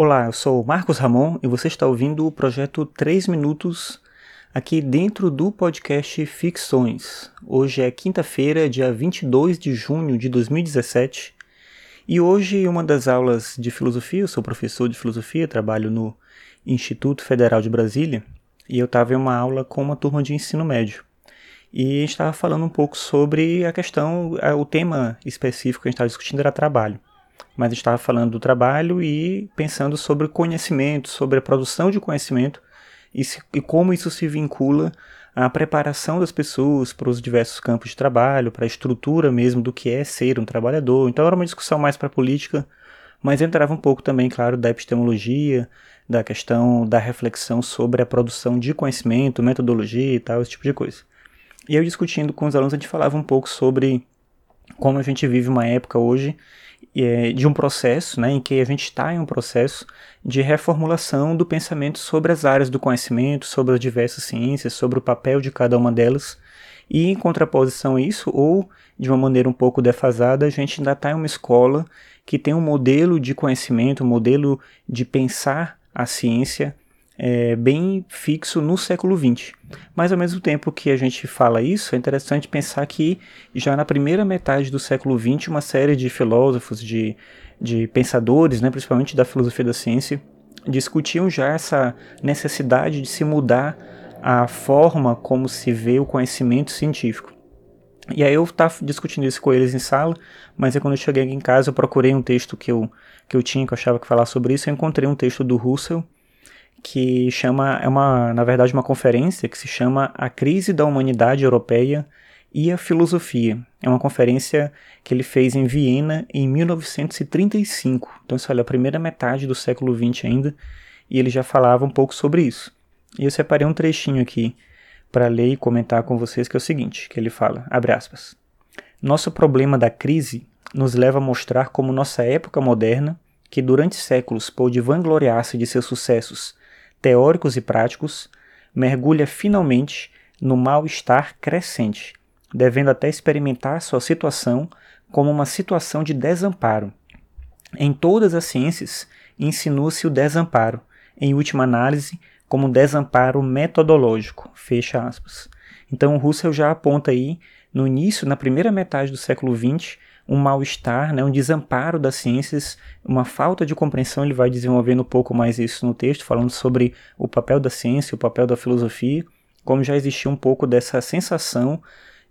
Olá, eu sou Marcos Ramon e você está ouvindo o projeto 3 Minutos aqui dentro do podcast Ficções. Hoje é quinta-feira, dia 22 de junho de 2017 e hoje uma das aulas de filosofia, eu sou professor de filosofia, trabalho no Instituto Federal de Brasília e eu estava em uma aula com uma turma de ensino médio e estava falando um pouco sobre a questão, o tema específico que a gente estava discutindo era trabalho mas estava falando do trabalho e pensando sobre conhecimento, sobre a produção de conhecimento e, se, e como isso se vincula à preparação das pessoas para os diversos campos de trabalho, para a estrutura mesmo do que é ser um trabalhador. Então era uma discussão mais para a política, mas entrava um pouco também, claro, da epistemologia, da questão da reflexão sobre a produção de conhecimento, metodologia e tal, esse tipo de coisa. E eu discutindo com os alunos, a gente falava um pouco sobre como a gente vive uma época hoje de um processo, né, em que a gente está em um processo de reformulação do pensamento sobre as áreas do conhecimento, sobre as diversas ciências, sobre o papel de cada uma delas. E em contraposição a isso, ou de uma maneira um pouco defasada, a gente ainda está em uma escola que tem um modelo de conhecimento, um modelo de pensar a ciência é, bem fixo no século XX. Mas ao mesmo tempo que a gente fala isso, é interessante pensar que já na primeira metade do século XX, uma série de filósofos, de, de pensadores, né, principalmente da filosofia da ciência, discutiam já essa necessidade de se mudar a forma como se vê o conhecimento científico. E aí eu estava discutindo isso com eles em sala, mas aí quando eu cheguei aqui em casa eu procurei um texto que eu, que eu tinha, que eu achava que falar sobre isso, eu encontrei um texto do Russell, que chama, é uma, na verdade, uma conferência que se chama A Crise da Humanidade Europeia e a Filosofia. É uma conferência que ele fez em Viena em 1935. Então, isso olha, a primeira metade do século XX ainda, e ele já falava um pouco sobre isso. E eu separei um trechinho aqui para ler e comentar com vocês, que é o seguinte, que ele fala, abre aspas, Nosso problema da crise nos leva a mostrar como nossa época moderna, que durante séculos pôde vangloriar-se de seus sucessos teóricos e práticos, mergulha finalmente no mal-estar crescente, devendo até experimentar sua situação como uma situação de desamparo. Em todas as ciências, insinua-se o desamparo, em última análise, como desamparo metodológico. Fecha aspas. Então, Russell já aponta aí, no início, na primeira metade do século XX, um mal-estar, né, um desamparo das ciências, uma falta de compreensão. Ele vai desenvolvendo um pouco mais isso no texto, falando sobre o papel da ciência, o papel da filosofia, como já existia um pouco dessa sensação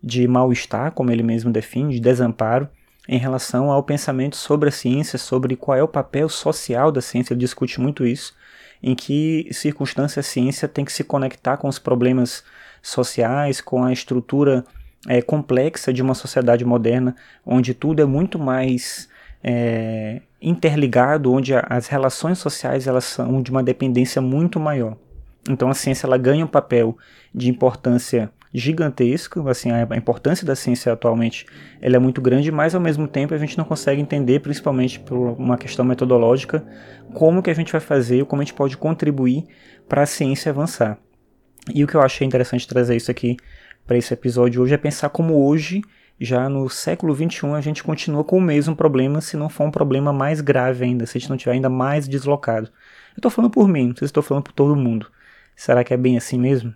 de mal-estar, como ele mesmo define, de desamparo, em relação ao pensamento sobre a ciência, sobre qual é o papel social da ciência. Ele discute muito isso, em que circunstância a ciência tem que se conectar com os problemas sociais, com a estrutura é, complexa de uma sociedade moderna, onde tudo é muito mais é, interligado, onde as relações sociais elas são de uma dependência muito maior. Então a ciência ela ganha um papel de importância gigantesca, assim, a importância da ciência atualmente ela é muito grande, mas ao mesmo tempo a gente não consegue entender, principalmente por uma questão metodológica, como que a gente vai fazer, como a gente pode contribuir para a ciência avançar. E o que eu achei interessante trazer isso aqui para esse episódio hoje é pensar como hoje, já no século XXI, a gente continua com o mesmo problema, se não for um problema mais grave ainda, se a gente não tiver ainda mais deslocado. Eu estou falando por mim, não sei se estou falando por todo mundo. Será que é bem assim mesmo?